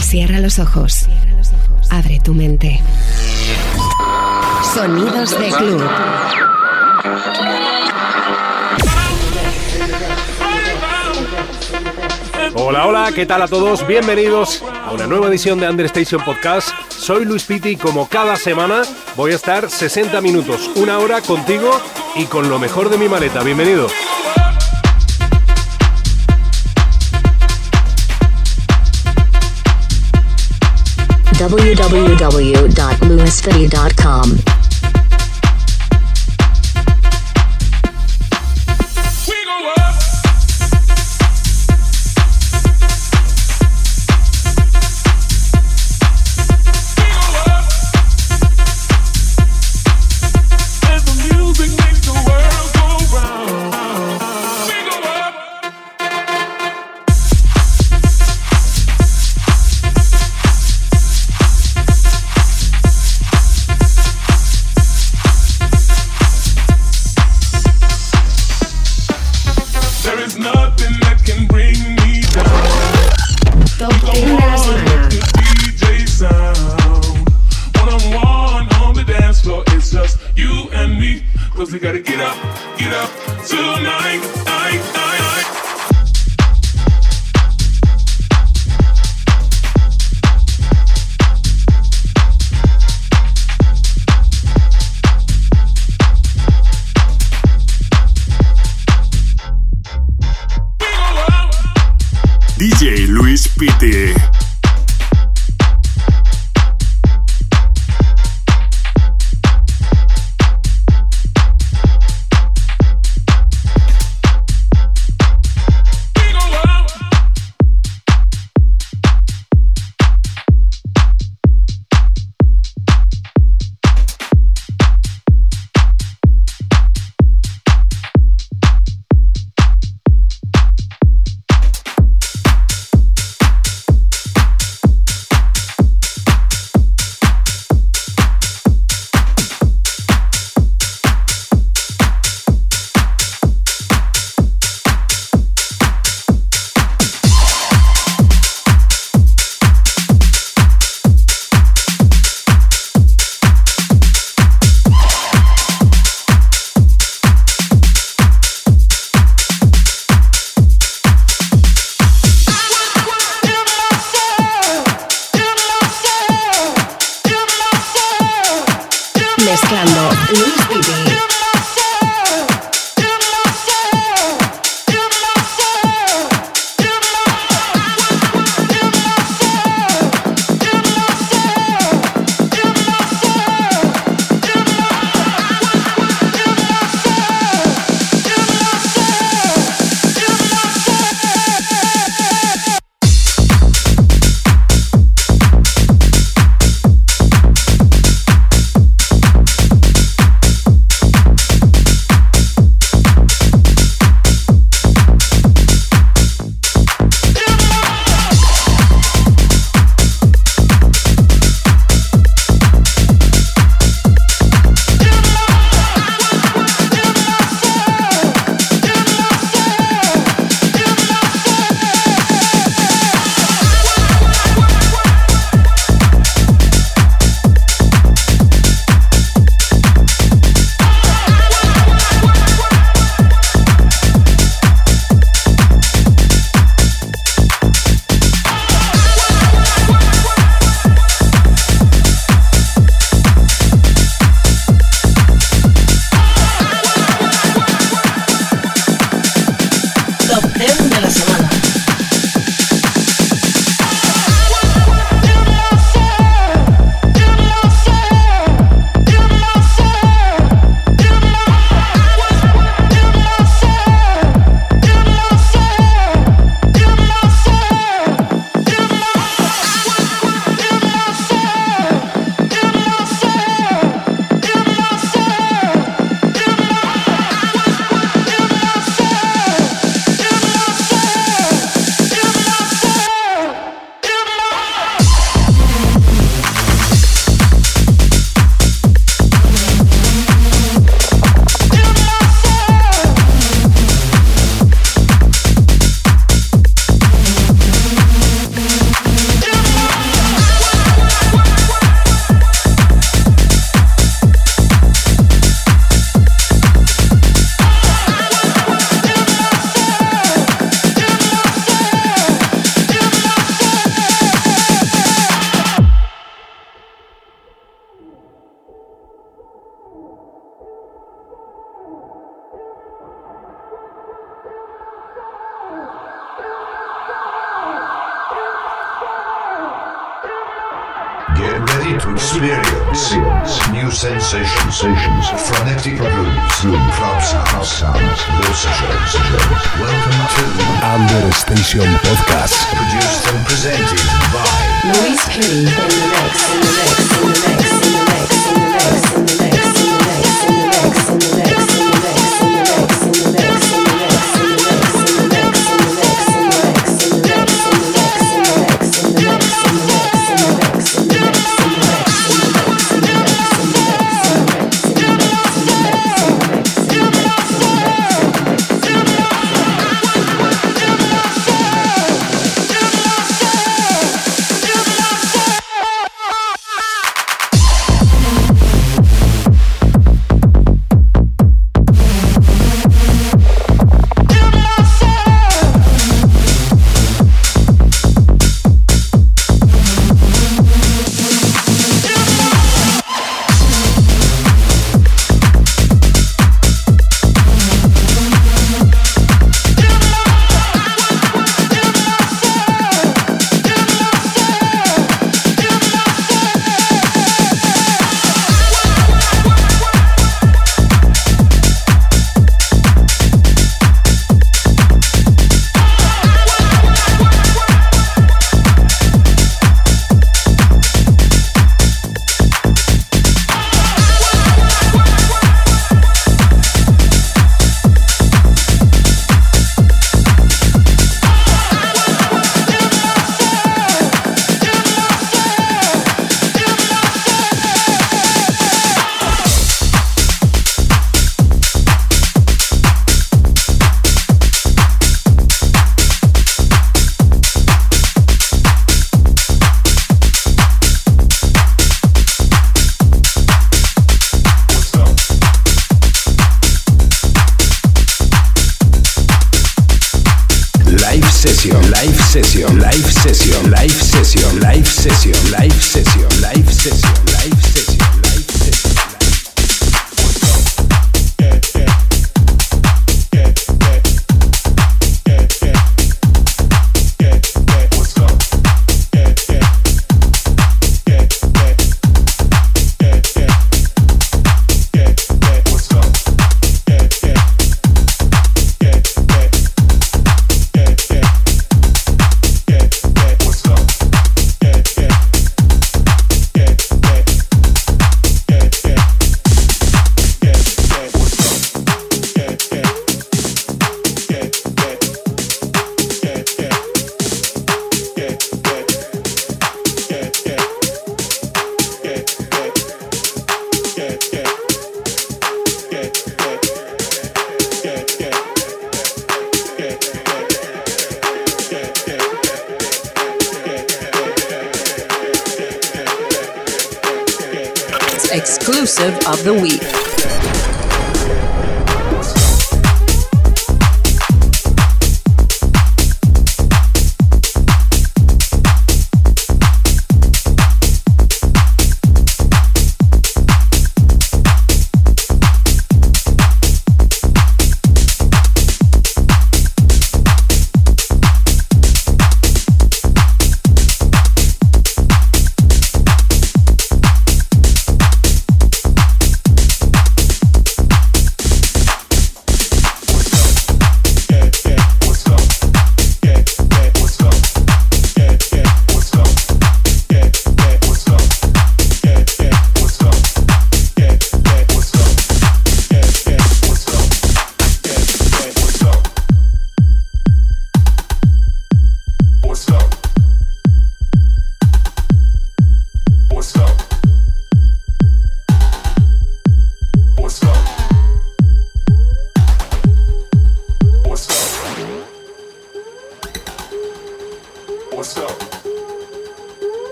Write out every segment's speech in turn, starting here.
Cierra los ojos. Abre tu mente. Sonidos de club. Hola, hola, ¿qué tal a todos? Bienvenidos a una nueva edición de Understation Podcast. Soy Luis Piti y como cada semana voy a estar 60 minutos, una hora contigo y con lo mejor de mi maleta. Bienvenido. www.lewisfitty.com. we gotta get up, get up tonight. I, I, I. DJ Luis Piti. Aesthetic Blues, Club Sounds, Sounds, Welcome to Under Station Podcast. Produced and presented by Luis P. In the mix, in the mix, in the mix.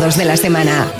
De la semana.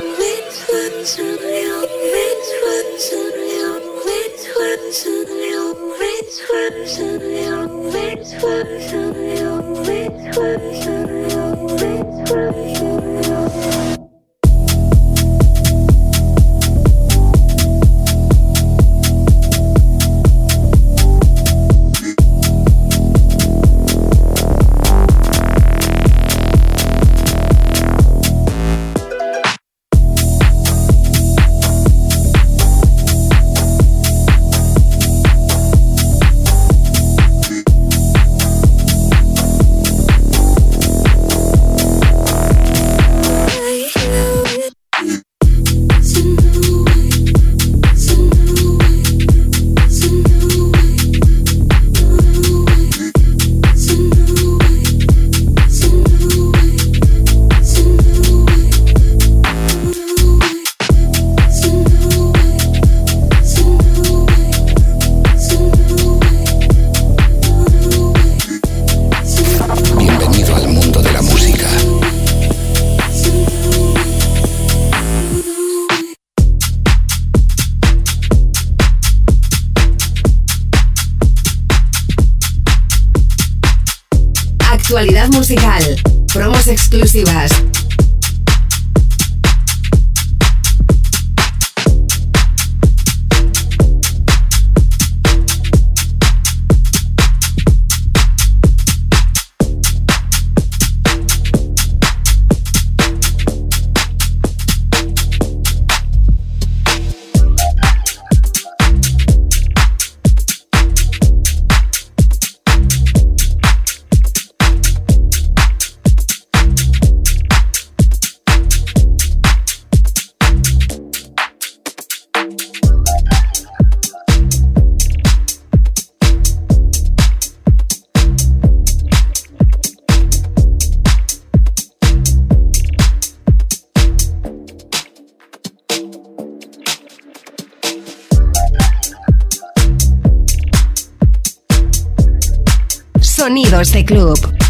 Sonidos de club.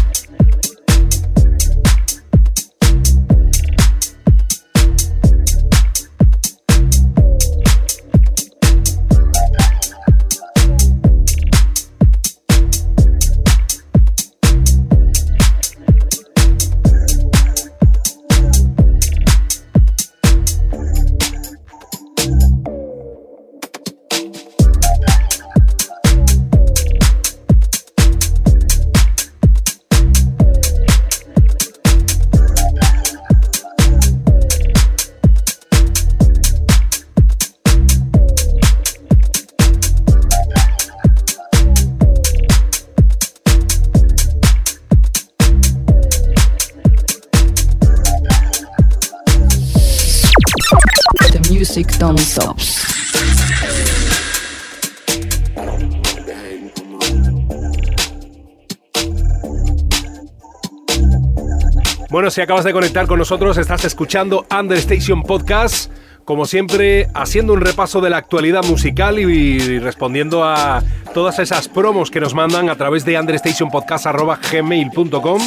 Si acabas de conectar con nosotros, estás escuchando Understation Podcast. Como siempre, haciendo un repaso de la actualidad musical y, respondiendo a todas esas promos que nos mandan a través de understationpodcast.gmail.com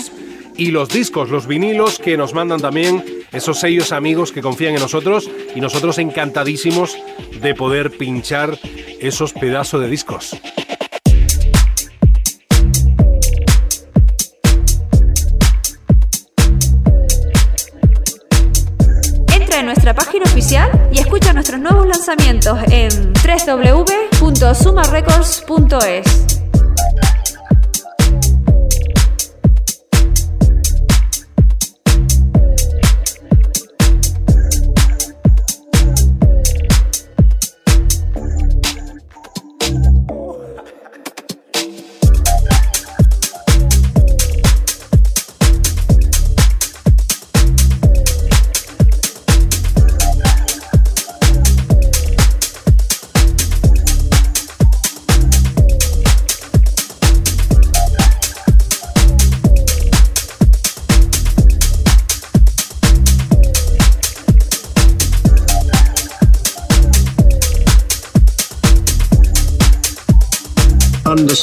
y los discos, los vinilos que nos mandan también esos sellos amigos que confían en nosotros y nosotros encantadísimos de poder pinchar esos pedazos de discos. Y escucha nuestros nuevos lanzamientos en www.sumarecords.es.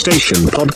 Understation Podcast.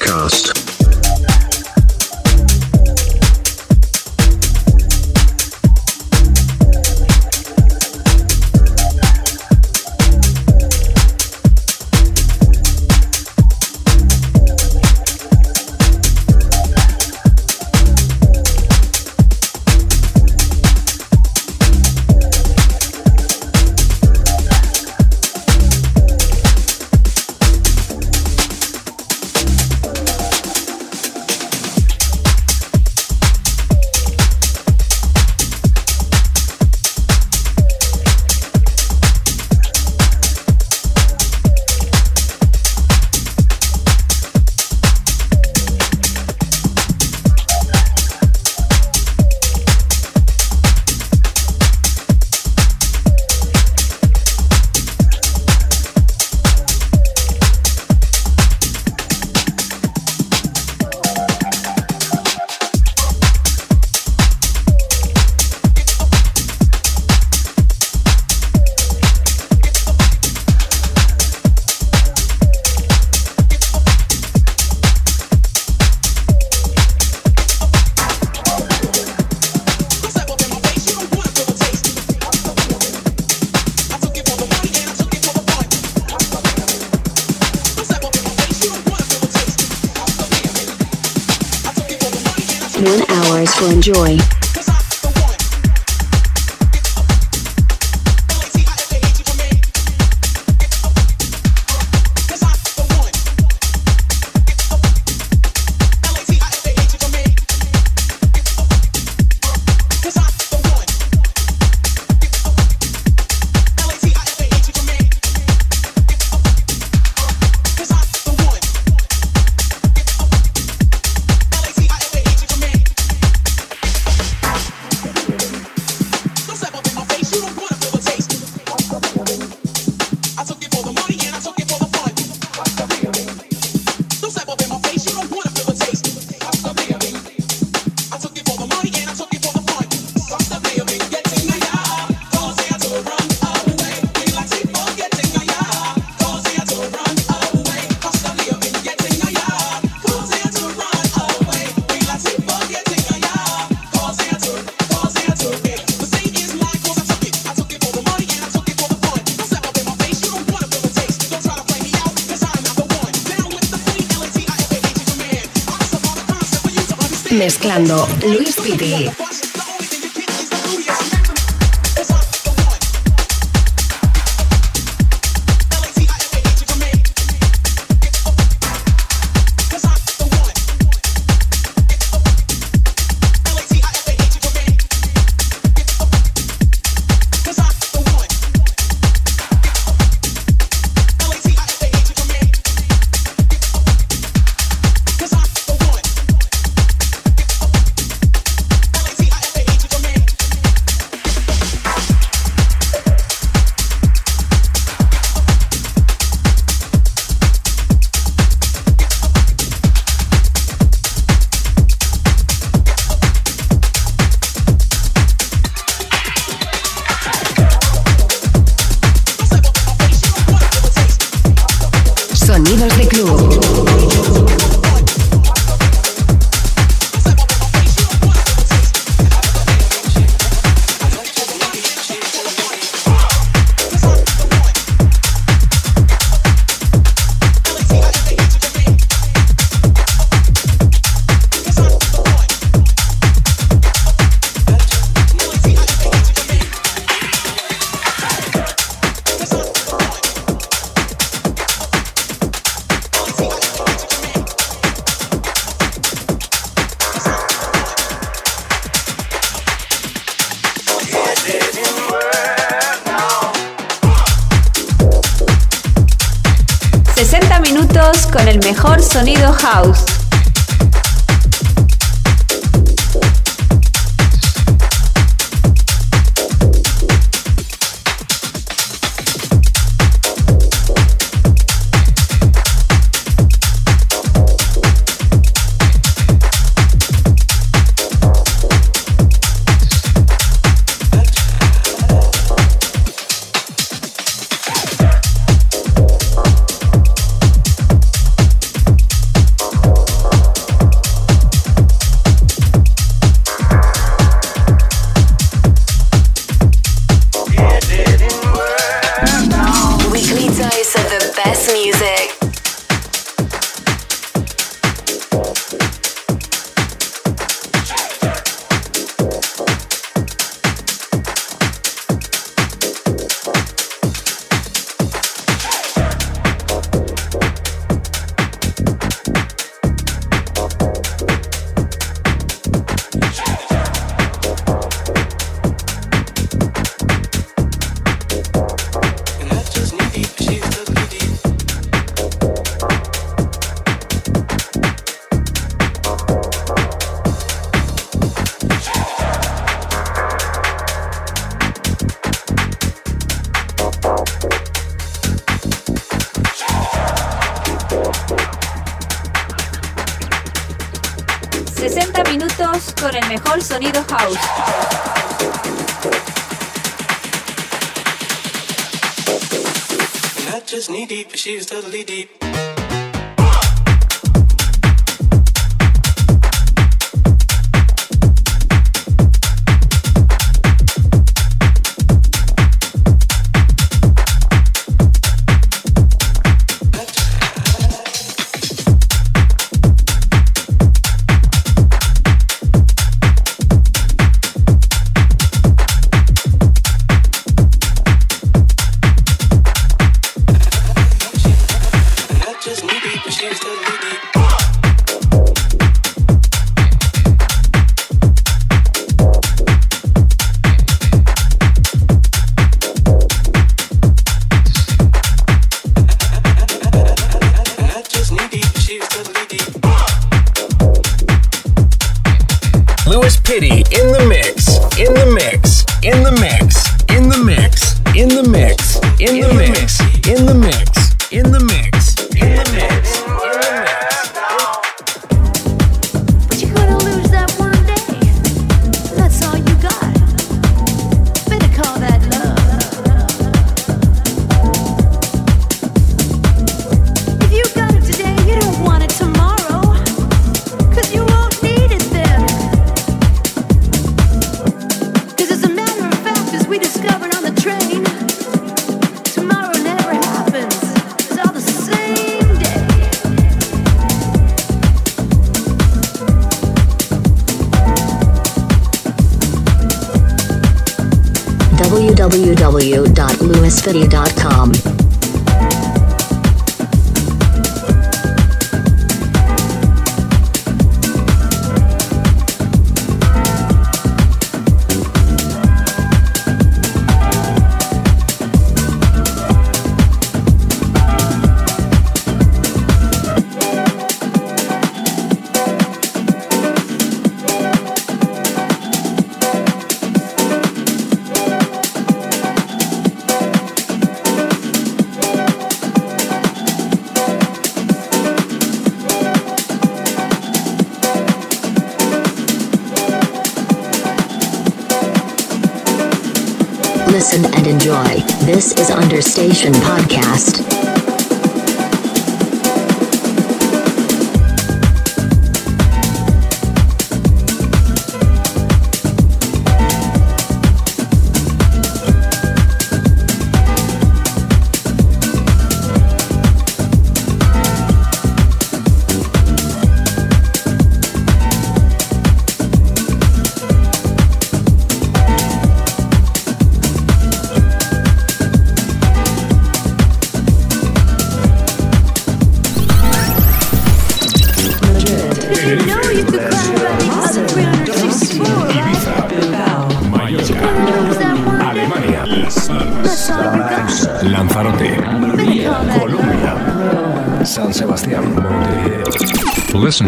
Enjoy. Mezclando Luis Piti. Totally deep.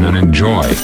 And enjoy.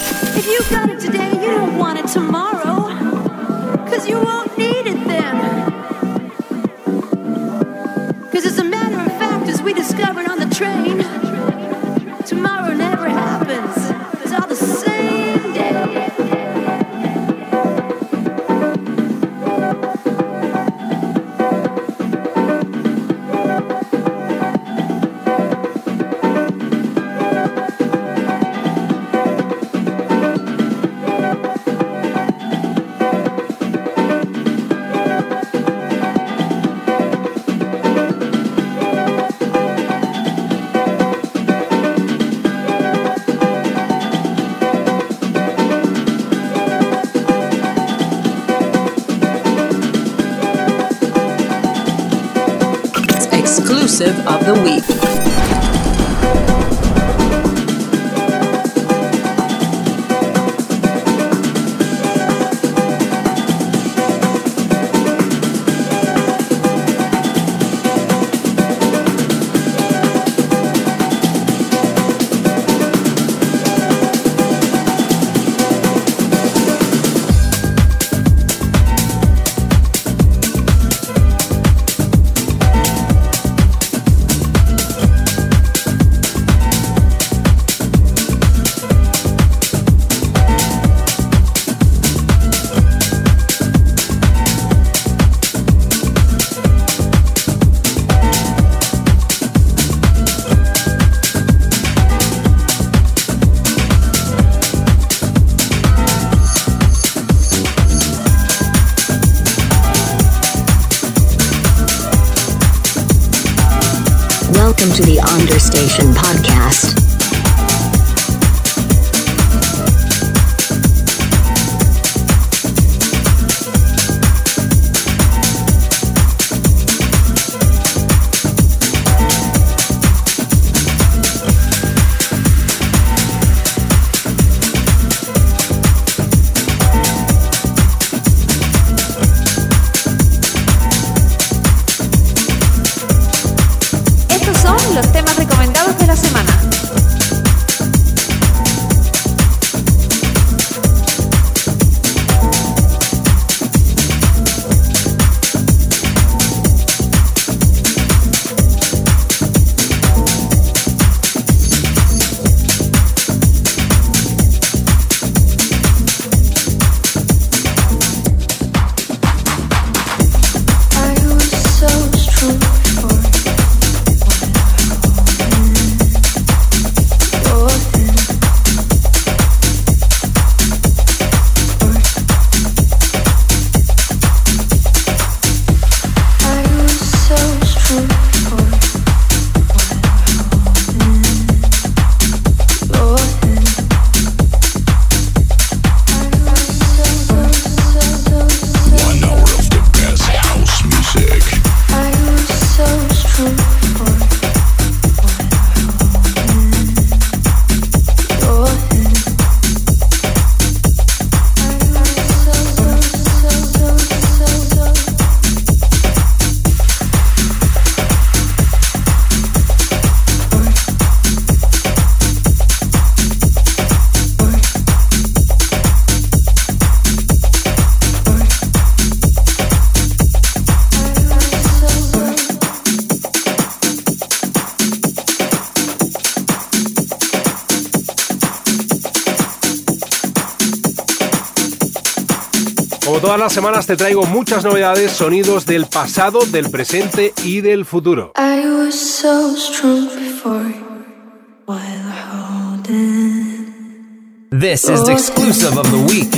Of the week. Understation semanas te traigo muchas novedades, sonidos del pasado, del presente y del futuro. I was so strong before while holding. This is the exclusive of the week.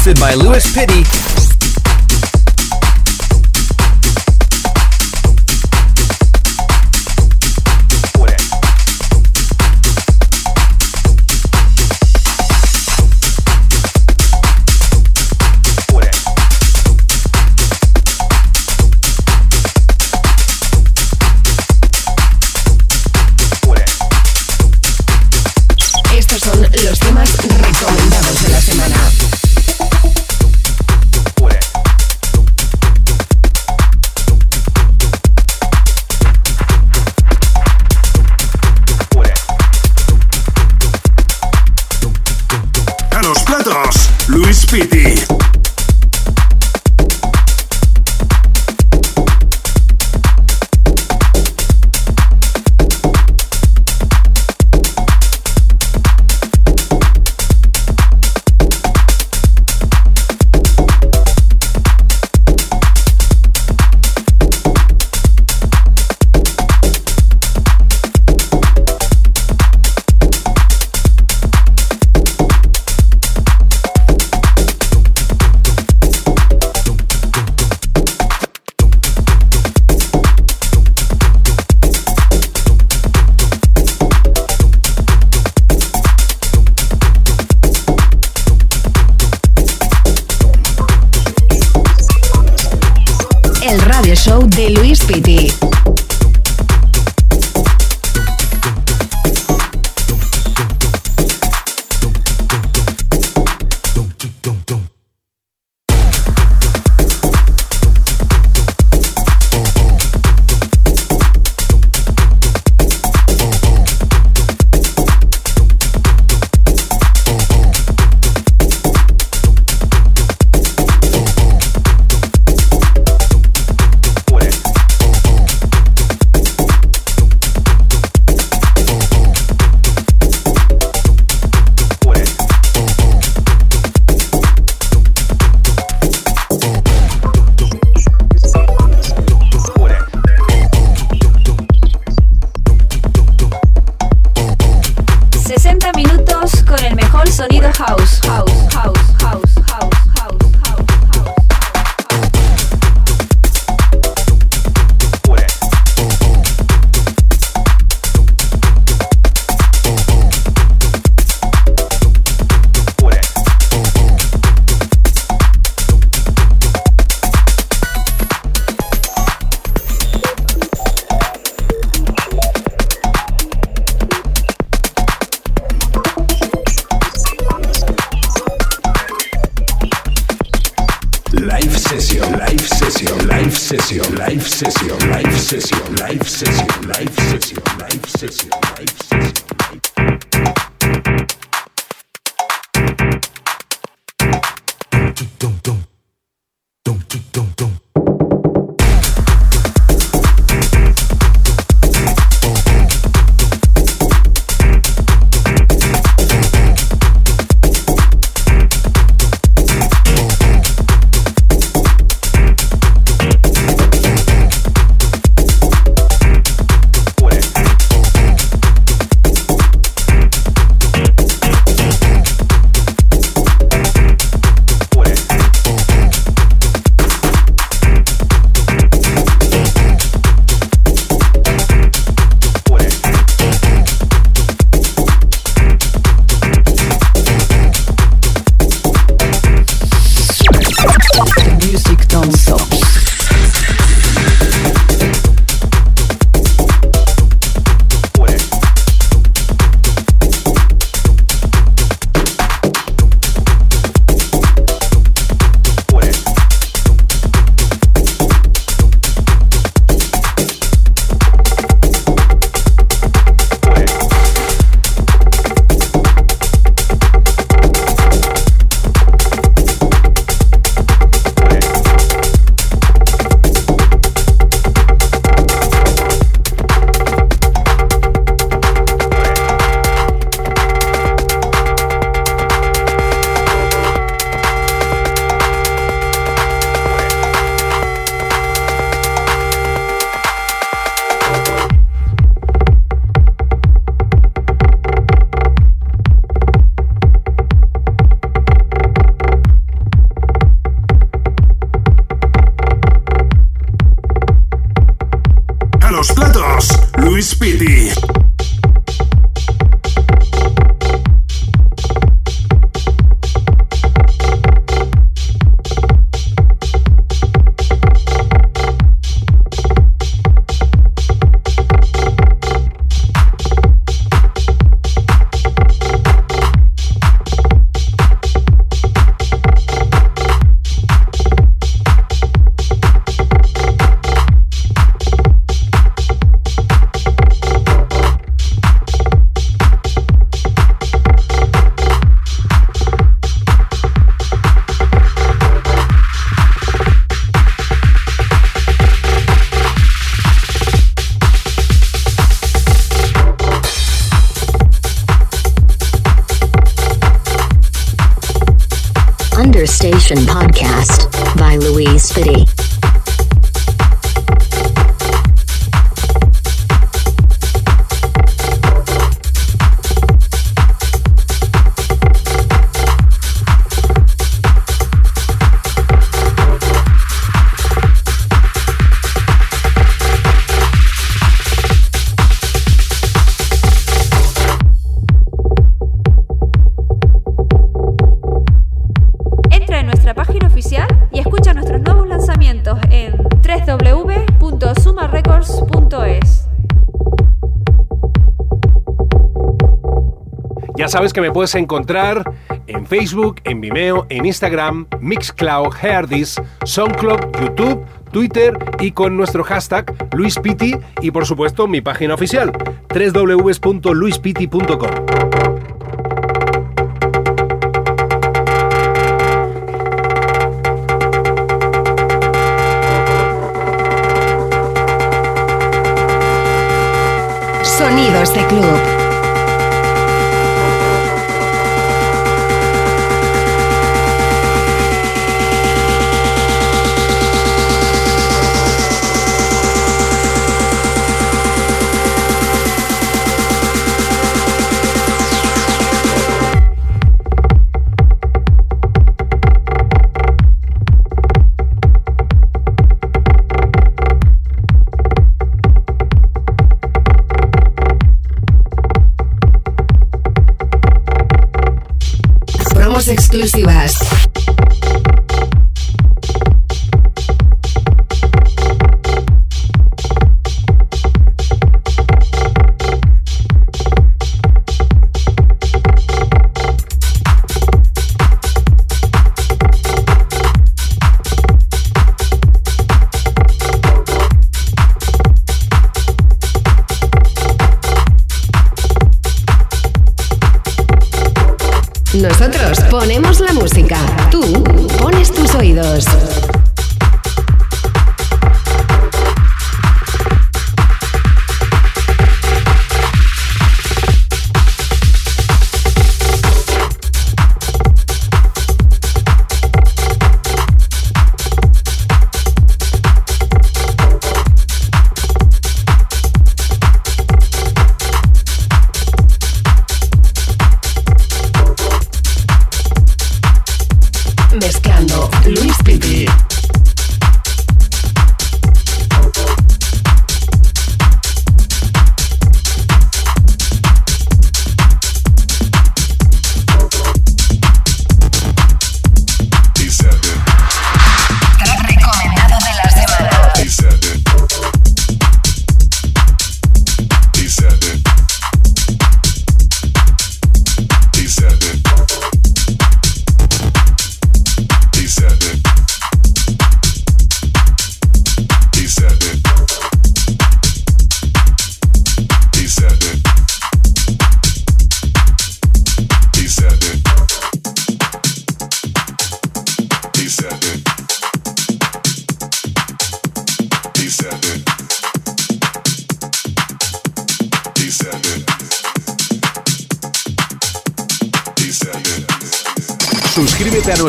Hosted by Louis Pitty. Understation Podcast sabes que me puedes encontrar en Facebook, en Vimeo, en Instagram, Mixcloud, Heardis, SoundCloud, YouTube, Twitter y con nuestro hashtag LuisPiti y por supuesto mi página oficial www.luispiti.com. Sonidos de club. Promos exclusivas. Nosotros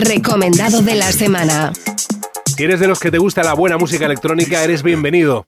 recomendado de la semana. Si eres de los que te gusta la buena música electrónica, eres bienvenido.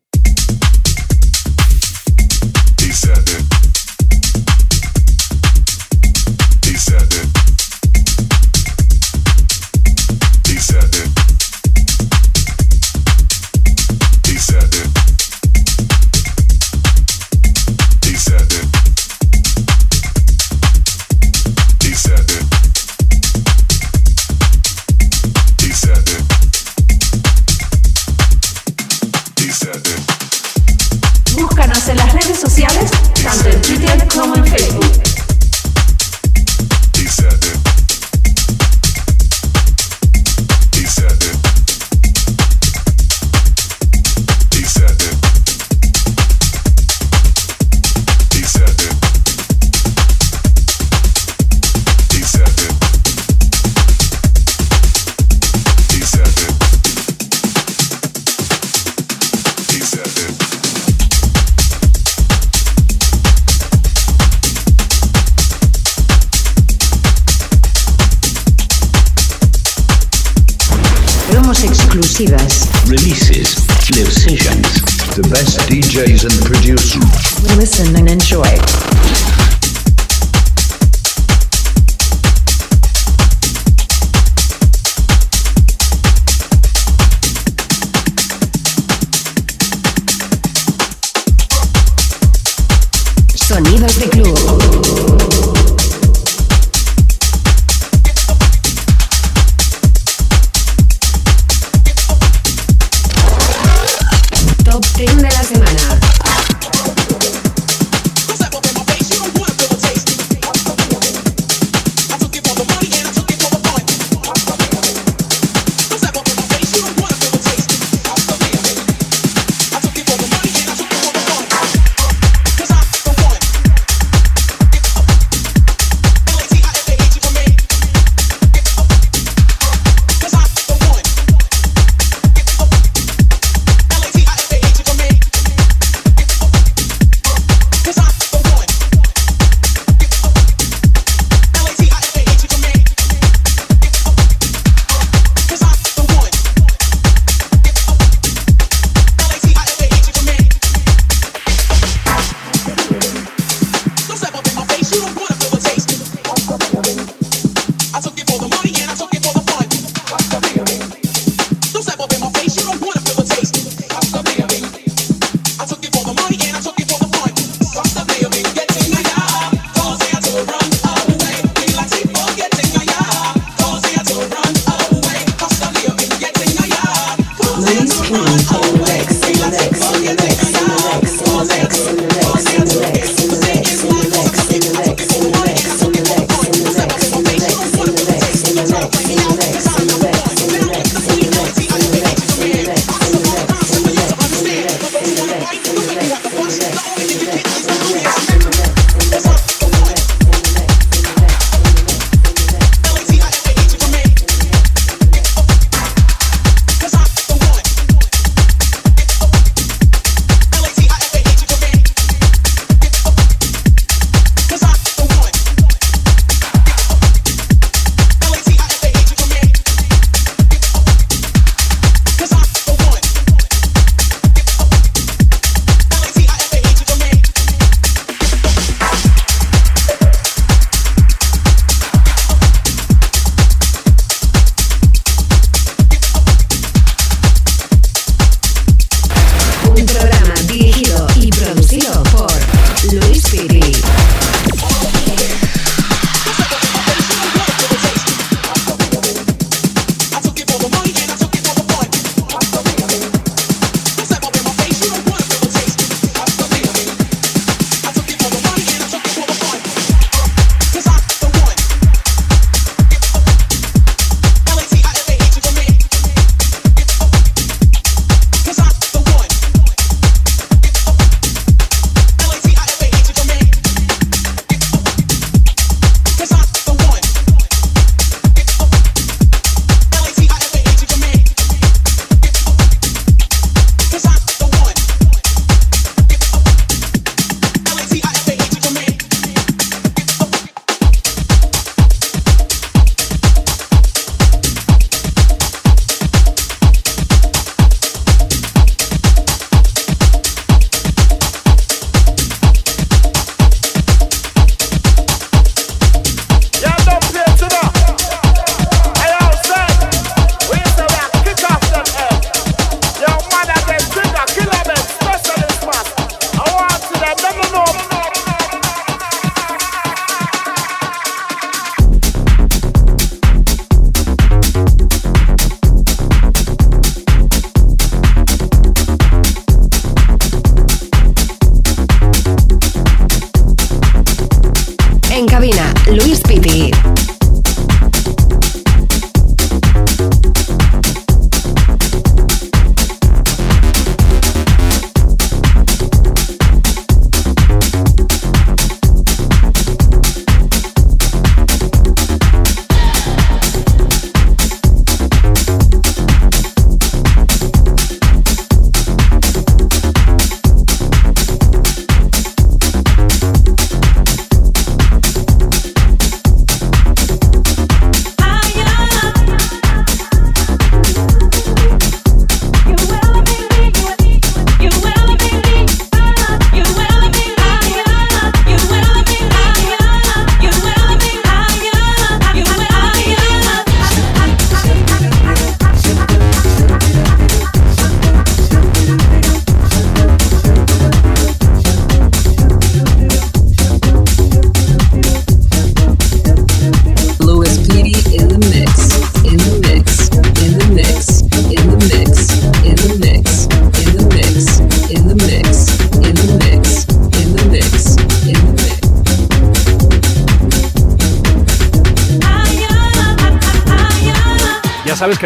regrets, regrets, regrets.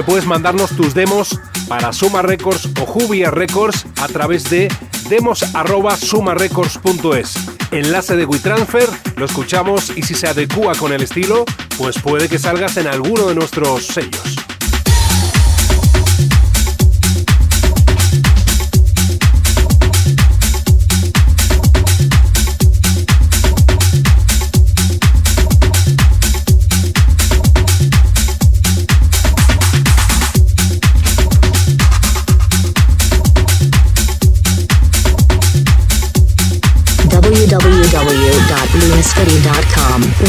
Puedes mandarnos tus demos para Suma Records o Jubia Records a través de demos@sumarecords.es. Enlace de WeTransfer, lo escuchamos y si se adecua con el estilo, pues puede que salgas en alguno de nuestros sellos.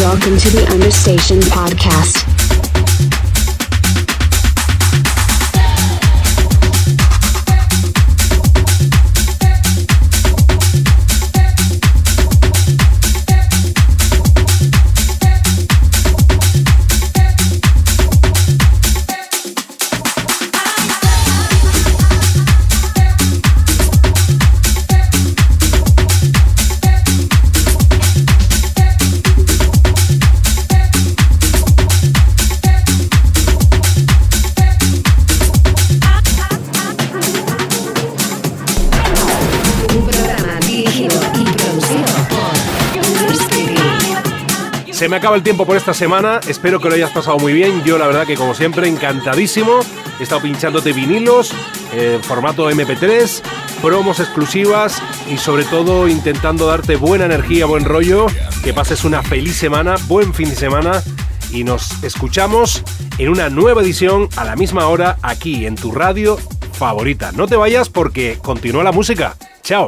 Welcome to the Understation Podcast. Acaba el tiempo por esta semana, espero que lo hayas pasado muy bien. Yo la verdad que como siempre encantadísimo. He estado pinchándote vinilos, eh, formato MP3, promos exclusivas y sobre todo intentando darte buena energía, buen rollo, que pases una feliz semana, buen fin de semana y nos escuchamos en una nueva edición a la misma hora aquí en tu radio favorita. No te vayas porque continúa la música. Chao.